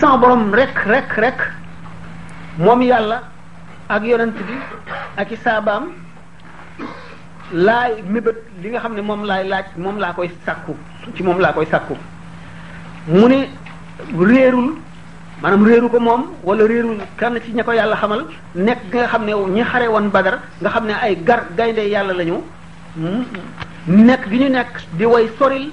sama borom rek rek rek moom yàlla ak yonent bi ak i saabaam laay mébét li nga xam ne moom laay laaj moom laa koy sàkku ci moom laa koy sàkku mu ne réerul maanaam réeru ko moom wala réerul kenn ci ña ko yàlla xamal nekk nga xam ne ñi xare woon badar nga xam ne ay gar gaynde yàlla lañu nekk gi ñu nekk di way soril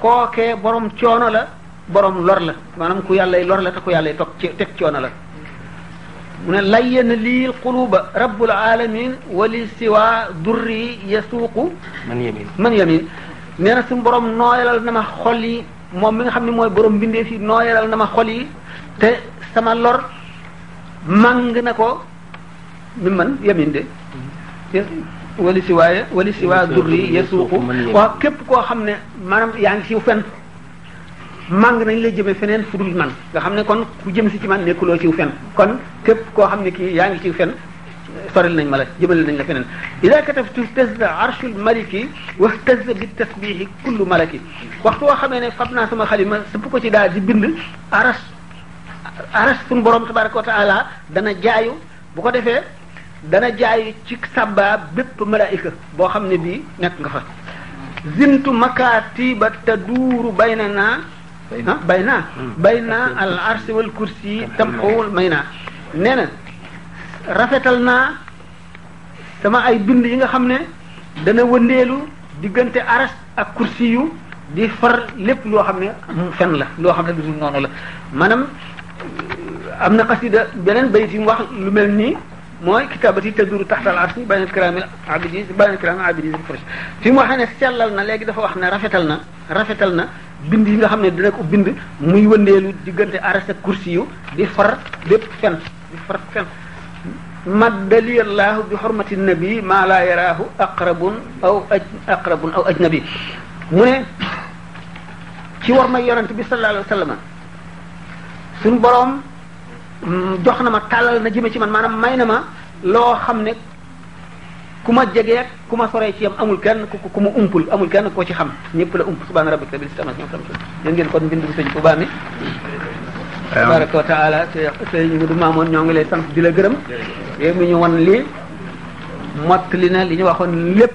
kookee borom coono la borom lor la maanaam ku yàllay lor la te ku yàllay toog ci teg coono la mu ne layyana lii quluba rabbul alamin wali siwa durri yasuuqu man yamin man yamin nee na suñu borom nooyalal na ma xol yi moom mi nga xam ne mooy borom bindee fi nooyalal na ma xol yi te sama lor màng na ko mi man yamin de wali si waaye wali si waa durri yasuuqu waaw képp koo xam ne maanaam yaa ngi siw fen màng nañ la jëme feneen fu dul man nga xam ne kon ku jëm si ci man nekkuloo siw fen kon képp koo xam ne kii yaa ngi siw fen soril nañ ma la jëmale nañ la feneen ida kataftu tazza arshul maliki wa tazza bi tasbihi kullu malaki waxtu woo xamee ne fab naa sama xalima sëpp ko ci daal di bind aras aras suñu borom tabaraka wa taala dana jaayu bu ko defee dana jaayu ci sàbbaa bépp malaayika boo xam ne bii nekk nga fa zintu makaatiba taduuru bayna naa ah bay naa hmm. bay naa al arsi wal kursi tamxuwul may naa nee na rafetal naa sama ay bind yi nga xam ne dana wëndeelu diggante aras ak kursi yu di far lépp loo xam ne fen la loo xam ne du noonu la maanaam am na xasida beneen bayit yi mu wax lu mel nii mooy kitaabati taduru taxtal arsi baynal kiraamil abidi baynal kiraamil abidi farash fi mu waxee ne sellal na léegi dafa wax ne rafetal na rafetal na bind yi nga xam ne dina ko bind muy wëndeelu diggante aras ak kursi yu di far lépp fen bi farat fen maddali allahu bi xormati nabi maa laa yaraahu aqrabun aw aj aqrabun aw ajnabi mu ne ci war may yonent bi sallallahu alayhi wa sallam suñ boroom jox na ma tàllal na jëme ci man maanaam may na ma loo xam ne ku ma jegee ku ma soree ci yam amul kenn ku ku ma umpul amul kenn koo ci xam ñëpp la ump subhaana rabbika rabbil izzati amma yasifun dégg ngeen kon mbindum sëñ Tuubaa mi tabaraka wa taala sëñ Mudu Maamoon ñoo ngi lay sant di la gërëm yow mi ñu wan lii mott li na li ñu waxoon lépp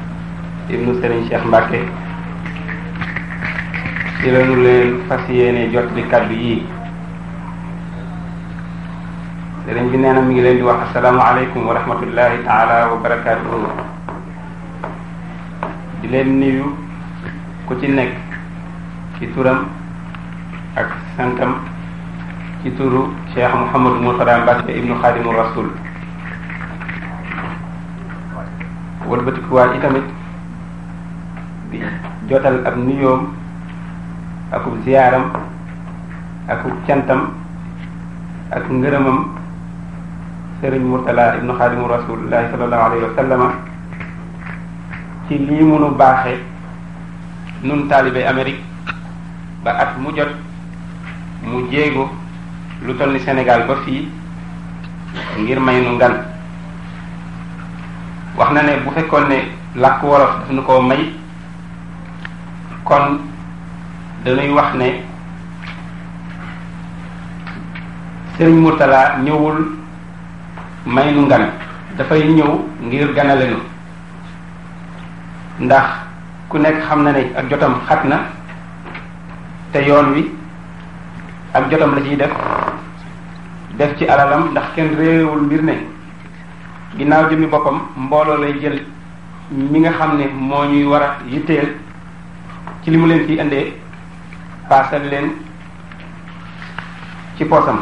ibnu Serigne Cheikh Mbacke ci lañu leen fas yéene jot di kàddu yii sëriñ bi nee na mi ngi leen di wax asalaamaaleykum wa rahmatullahi taala wa barakaatuhu di leen nuyu ku ci nekk ci turam ak santam ci turu Cheikh Mouhamadou Mourtada Mbacke ibnu Xaadimu Rasul wëlbatikuwaay itamit di jotal ab nuyoom akub ziyaaram akub cantam ak ngërëmam sëriñ Murtala ibnu xaadimu rasulillahi sallallahu alayhi wa sallama ci lii munu baaxe nun taalibey Amérique ba at mu jot mu jéego lu toll ni Sénégal ba fii ngir may nu ngan wax na ne bu fekkoon ne làkk wolof daf nu ko may kon dañuy wax ne Sëriñ Murtala ñëwul may nu ngan dafay ñëw ngir ganale nu ndax ku nekk xam na ne ak jotam xat na te yoon wi ak jotam la ciy def def ci alalam ndax kenn réewul mbir ne ginnaaw jëmmi boppam mbooloo lay jël ñi nga xam ne moo ñuy war a yitteel ci li mu leen fi indee paasal leen ci poosam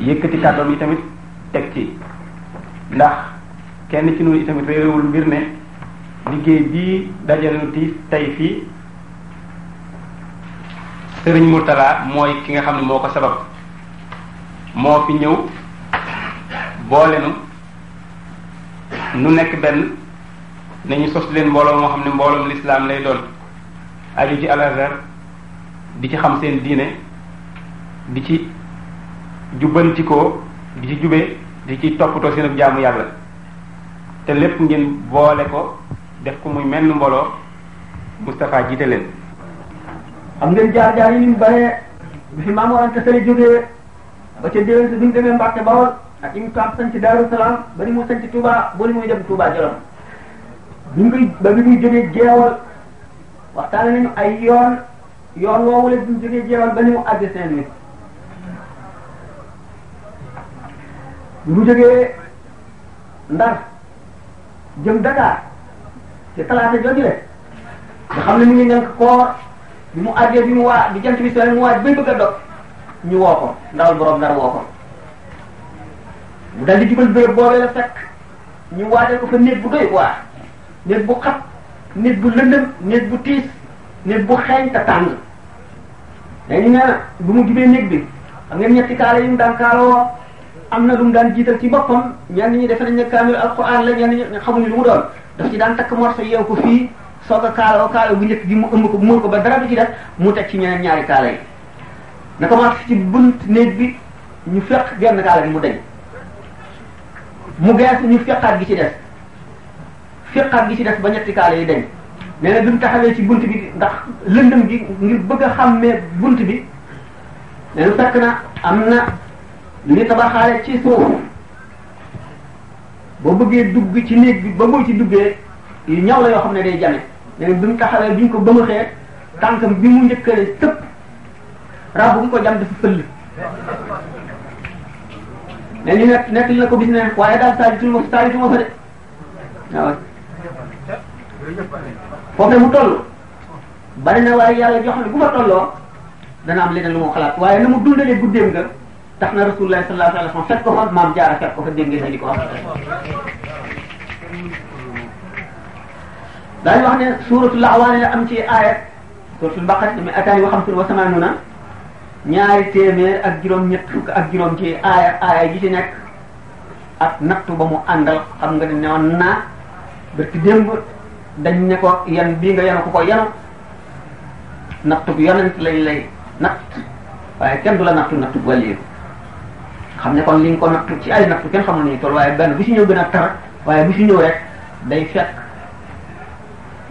yëkkati kàddoom yi tamit teg ci ndax kenn ci noonu itamit réewul mbir ne liggéey bii dajaloo di tey fii sëriñ Mourtala mooy ki nga xam ne moo ko sabab moo fi ñëw boole nu nu nekk benn nañu sos leen mbooloo moo xam ne mbooloom lislaam lay doon aju ci Al-Azhar di ci xam seen diine di ci jubbantikoo di ci jube di ci toppatoo seen jaamu yàlla te lépp ngeen boole ko def ko muy menn mbooloo Moustapha jiite leen. xam ngeen jaar jaar yi ni mu bëree bi fi Maam Mor Anta Sali jógee ba ca déwén si bi mu demee Mbàkke Bawol ak yi mu kaam sañ ci Daaru Salaam ba ni mu sañ ci Touba ba ni muy dem Touba Jolof bi mu koy ba bi muy jógee jeewal waxtaane nañu ay yoon yoon woowu la bi mu jógee jeewal ba ni mu àgg Saint-Louis bu jógee ndar jëm Dakar ci talaata jooju le nga xam ne mu ngi nekk koor bi mu àggee bi mu waa bi jant bi soo mu waaj bay bëgg a dog ñu woo ko ndawal borom ndar woo ko mu dal di jubal béréb boobee la fekk ñu waajal ko fa néeg bu doy waar néeg bu xat néeg bu lëndëm néeg bu tiis néeg bu xeeñ te tàng dañu ne bu mu jubee néeg bi xam ngeen ñetti kaala yi mu daan kaaloo am na lu mu daan jiital ci boppam ñenn ñi defe nañ ne kaamil alquran la ñenn ñi xamuñu lu mu doon daf ci daan takk morso yeew ko fii soog a kaaloo kaala bu njëkk gi mu ëmb ko muur ko ba dara du ci def mu teg ci ñeneen ñaari kaala yi na ko marché ci bunt néeg bi ñu fekk genn kaala gi mu dañ mu gees ñu fekkaat gi ci des fekkaat gi ci des ba ñetti kaala yi dañ nee na bi mu taxawee ci bunt bi ndax lëndëm gi ngir bëgg a xàmmee bunt bi nee na fekk na am na lu ñu tabaxaale ci suuf boo bëggee dugg ci néeg bi ba boo ci duggee yu ñaw la yoo xam ne day jame ne bi mu taxawee bi ñu ko bëmaxee tànkam bi mu njëkkale sëpp rab bu mu ko jam dafa fëll ne ñu nekk nekk li la ko bis ne waaye daal saalitul ma saalitul ma fa de waaw foofu mu toll bari na waaye yàlla jox ne bu ma tolloo dana am leneen lu mu xalaat waaye na mu dundalee guddeem nga tax na rasulullah sallallahu alayhi wa sallam fekk ko fa maam jaara fekk ko fa dégg ngeen di ko wax daañu wax ne suuratul Ahwaan la am ci aaya suuratul Baqara mi ataani wa xamsun wa samaanuna ñaari téeméer ak juróom ñett fukk ak juróom ci aaya aaya ji ci nekk ak nattu ba mu àndal xam nga ne newoon naa barki démb dañ ne ko yan bii nga yenu ko ko yenu nattu bi yonent lañ lay natt waaye kenn du la nattu nattu bu wàllu xam ne kon liñ ko nattu ci ay nattu kenn xamul nañu toll waaye benn bu si ñëw gën a tar waaye bu si ñëw rek day fekk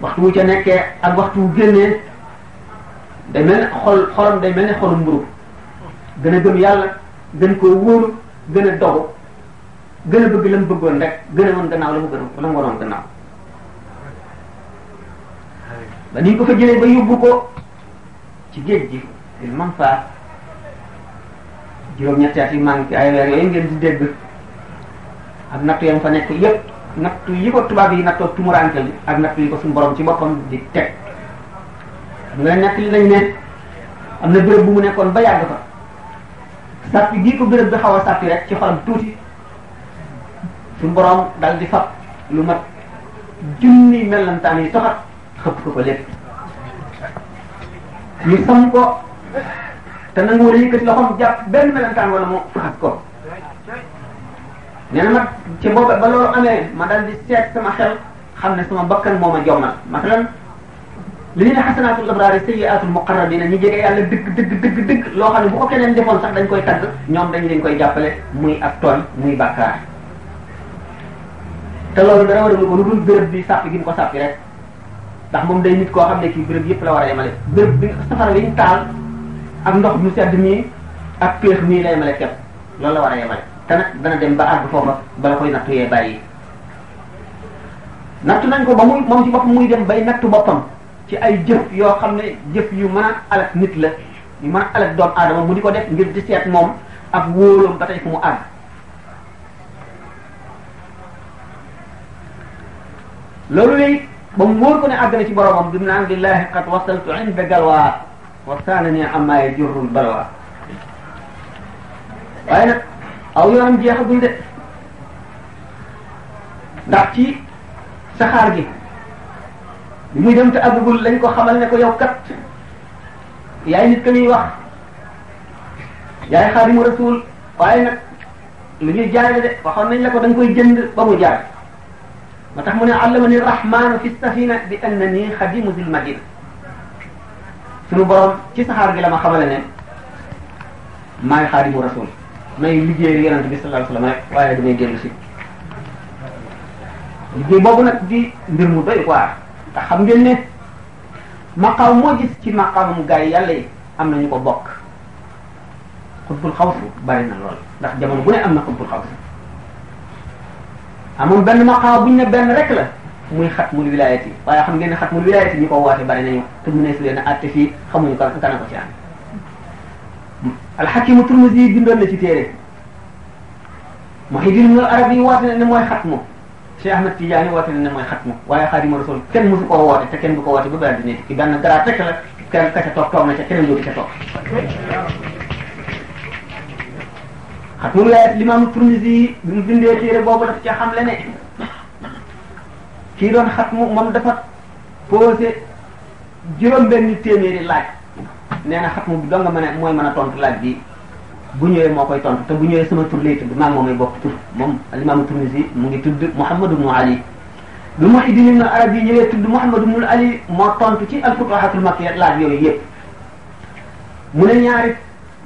waxtu wu ca nekkee ak waxtu wu génnee day mel ne xol xolam day mel ne xolu mburu gën a gëm yàlla gën koo wóoru gën a dogu gën a bëgg la mu bëggoon rek gën a woon gannaaw la mu gën la mu waroon gannaaw ba niñ ko fa jëlee ba yóbbu ko ci géej gi il man faa juróom-ñetti at yi manqué ay weer yooyu ngeen di dégg ak nattu yam fa nekk yépp nattu yi ko tubaab yi nattoo tumuraanke bi ak nattu yi ko suñu borom ci boppam di teg xam nga nekk li lañ ne am na béréb bu mu nekkoon ba yàgg fa sàppi gii ko béréb bi xaw a sàppi rek ci xolam tuuti suñu borom dal di fab lu mat junni mellantaan yi soxat xëpp ko ko lépp ñu sam ko te nangu war a yëkkati loxoom jàpp benn mellantaan wala mu faxat ko nee na nag ci booba ba loolu amee ma dal di seet sama xel xam ne sama bakkan moo ma jommal masalan li ñu ne xasanaatul abraari sayyiaatul muqarrabiina ñu jege yàlla dëgg dëgg dëgg dëgg loo xam ne bu ko keneen defoon sax dañ koy tagg ñoom dañ leen koy jàppale muy ak tooñ muy bàkkaar te loolu dara war a ko lu dul béréb bi sàpp gi mu ko sàppi rek ndax moom day nit koo xam ne kii béréb yëpp la war a yemale béréb bi safara bi ñu taal ak ndox mu sedd mii ak péex mii la yemale képp loolu la war a yemale te nag dana dem ba àgg foofa bala koy nattu yee bàyyi natt nañ ko ba muy moom ci boppam muy dem bay nattu boppam ci ay jëf yoo xam ne jëf yu mën a alak nit la yu mën a alak doomu aadama mu di ko def ngir di seet moom ak wóoloom ba tey fu mu àgg loolu léegi ba mu wóor ko ne àgg na ci boromam bi mu naan lillahi qad wasaltu inda galwaa wasaanani amma yajurrul balwa waaye nag aw yoonam jeexagul de ndax ci saxaar gi bi muy dem te àggagul lañ ko xamal ne ko yow kat yaay nit ka ñuy wax yaay xaadimu rasul waaye nag lu ñuy jaay la de waxoon nañ la ko da nga koy jënd ba mu jaay ma tax mu ne allamani rahmaanu fi safina bi annani xadimu dil madina suñu borom ci saxaar gi la ma xamale ne maay xaadimu rasul may liggéeyal yonent bi sallallahu alayhi wasallam rek waaye damay dellu si liggéey boobu nag di mbir mu doy waar ndax xam ngeen ne maqaam moo gis ci maqaam mu gaay yàlla yi am na ñu ko bokk xutbul xawsu bari na lool ndax jamono bu ne am na xutbul xawsu amoon benn maqaam buñ ne benn rek la muy xatmul wilaayat yi waaye xam ngeen ne xatmul wilaayat yi ñu ko woote bari nañu te mu ne su leen a àtte fii xamuñu kan kan a ko ci am alxakimu turmisi yi bindoon na ci téere Muhyiddin Ibn Arabi woote na ne mooy xatmu Cheikh Ahmed Tidiane woote na ne mooy xatmu waaye Xaadimu Rasuul kenn mosu koo woote te kenn du ko woote ba bari dina ci benn garaat rek la kenn ka ca toog toog na ca keneen dootu ca toog xatmu wilaayat Limaam Turmisi bi mu bindee téere boobu daf ca xam le ne kii doon xatmu moom dafa posé juróom benn téeméeri laaj nee na xatmu bi doo nga mën a mooy mën a tontu laaj bi bu ñëwee moo koy tontu te bu ñëwee sama tur lay tudd maa moom ay bokk tur moom alimaamu Tirmisi mu ngi tudd Muhammad ibnu Ali bi Muhyiddin ibnu Arabi ñëwee tudd Muhammad ibnu Ali moo tontu ci al-Futuhatul Makkiyya laaj yooyu yëpp mu ne ñaari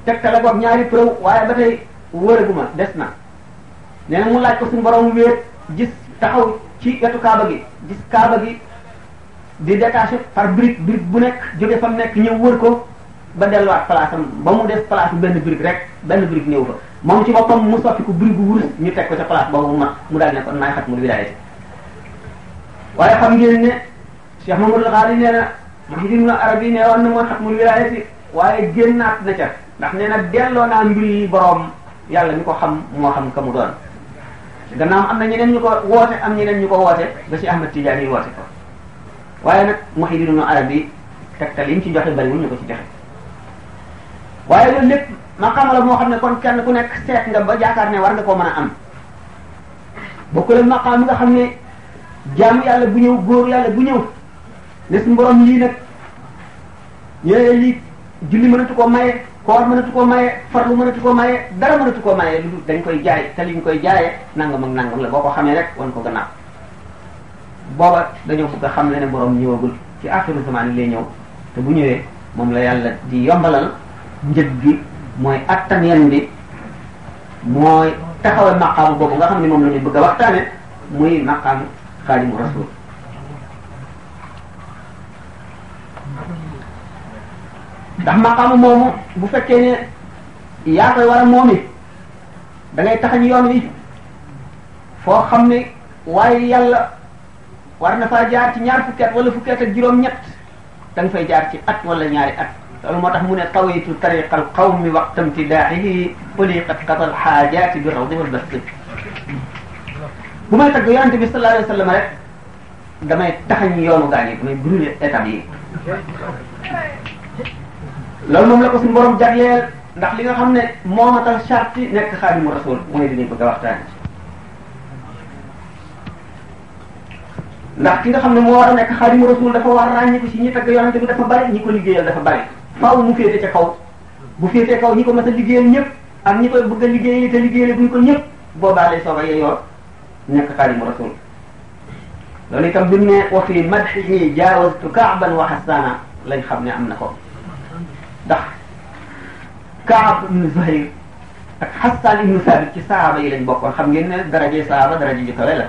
tegtal ak ñaari preuve waaye ba tey wërëguma des na nee na mu laaj ko suñu borom wéet gis taxaw ci wetu kaaba gi gis kaaba gi di détaché par brique brique bu nekk jóge fa mu nekk ñëw wër ko ba delluwaat place am ba mu def place benn brique rek benn brique néew fa moom ci boppam mu soppi ko brique bu wurus ñu teg ko ca place boobu ma mu daal ne kon maay xat mu wilaayati waaye xam ngeen ne Cheikh Mamadou Xaali nee na Muhyiddin Arabi nee woon na mooy xat mu wilaayati waaye génnaat na ca ndax nee na delloo naa mbir yi boroom yàlla mi ko xam moo xam ka mu doon gannaaw am na ñeneen ñu ko woote am ñeneen ñu ko woote ba ci Ahmad Tidiane yi woote ko waaye nag Muhyiddin Arabi tegtal yi mu ci joxe bariwul ñu ko ci joxe waaye loolu lépp maqaama la moo xam ne kon kenn ku nekk seet nga ba jaakaar ne war nga koo mën a am bokkul ak maqaam mi nga xam ne jaamu yàlla bu ñëw góor yàlla bu ñëw ne suñu borom lii nag ñu ne lii julli mënatu ko maye koor mënatu ko maye farlu mënatu ko maye dara mënatu ko maye lu dul dañ koy jaay te liñ koy jaayee nangam ak nangam la boo ko xamee rek wan ko gannaaw booba dañoo bëgg a xam ne ne borom ñëwagul ci axiru zaman lay ñëw te bu ñëwee moom la yàlla di yombalal njëg gi mooy attan yan bi mooy taxawal maqaamu boobu nga xam ne moom la ñu bëgg a waxtaane muy maqaamu xaadimu rasul ndax maqaama moomu bu fekkee ne yaa koy war a moomi da ngay taxañ yoon wi foo xam ne waaye yàlla war na faa jaar ci ñaar fukki at wala fukki at ak juróom-ñett da nga fay jaar ci at wala ñaari at loolu moo tax mu ne tawitu tariqa al qawmi waqta imtidaaxihi uliqat qata al xaajaati bi rawdi wal basti bu may tagg yonente bi sallallahu alayhi wa sallam rek damay taxañ yoonu gaa yi damay brûler état yi loolu moom la ko suñu borom jagleel ndax li nga xam ne moo matal charte yi nekk xaadimu rasul mooy li ñuy bëgg a waxtaan ci ndax ki nga xam ne moo war a nekk xaadimu rasul dafa war a ràññiku ci ñi tagg yonante bi dafa bari ñi ko liggéeyal dafa bari faaw mu féete ca kaw bu féetee kaw ñi ko mas a liggéeyal ñëpp ak ñi koy bëgg a liggéeyal te liggéeyal buñ ko ñëpp boobaa lay soog a yeyoo nekk xaadimu rasul loolu itam bi mu ne wa fi madxihi jaawastu kaaban wa xasaana lañ xam ne am na ko ndax kaab ibnu zuhayr ak xasaan ibnu saabit ci saaba yi lañ bokkoon xam ngeen ne daraje saaba daraje ju kawe la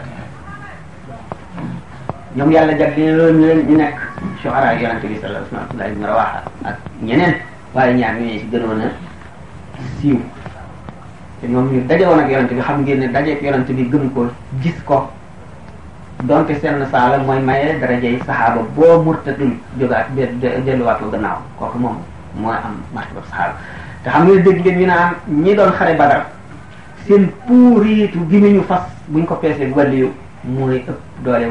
ñoom yàlla jagleel loolu ñu leen ñu nekk shuara yonente bi sallallahu alayhi wa sallam Abdullah ibn Rawaha ak ñeneen waaye ñaar ñooñu si gënoon a siiw te ñoom ñu daje woon ak yonent bi xam ngeen ne daje ak yonent bi gëm ko gis ko donte seen saala mooy maye darajey saxaaba boo murtatul jógaat delluwaat ko gannaaw kooku moom mooy am martaba saxaaba te xam ngeen dégg ngeen ñu naan ñi doon xare badar seen puuriitu gi ñu fas buñ ko peesee wàlliyu mooy ëpp doole wàlliyu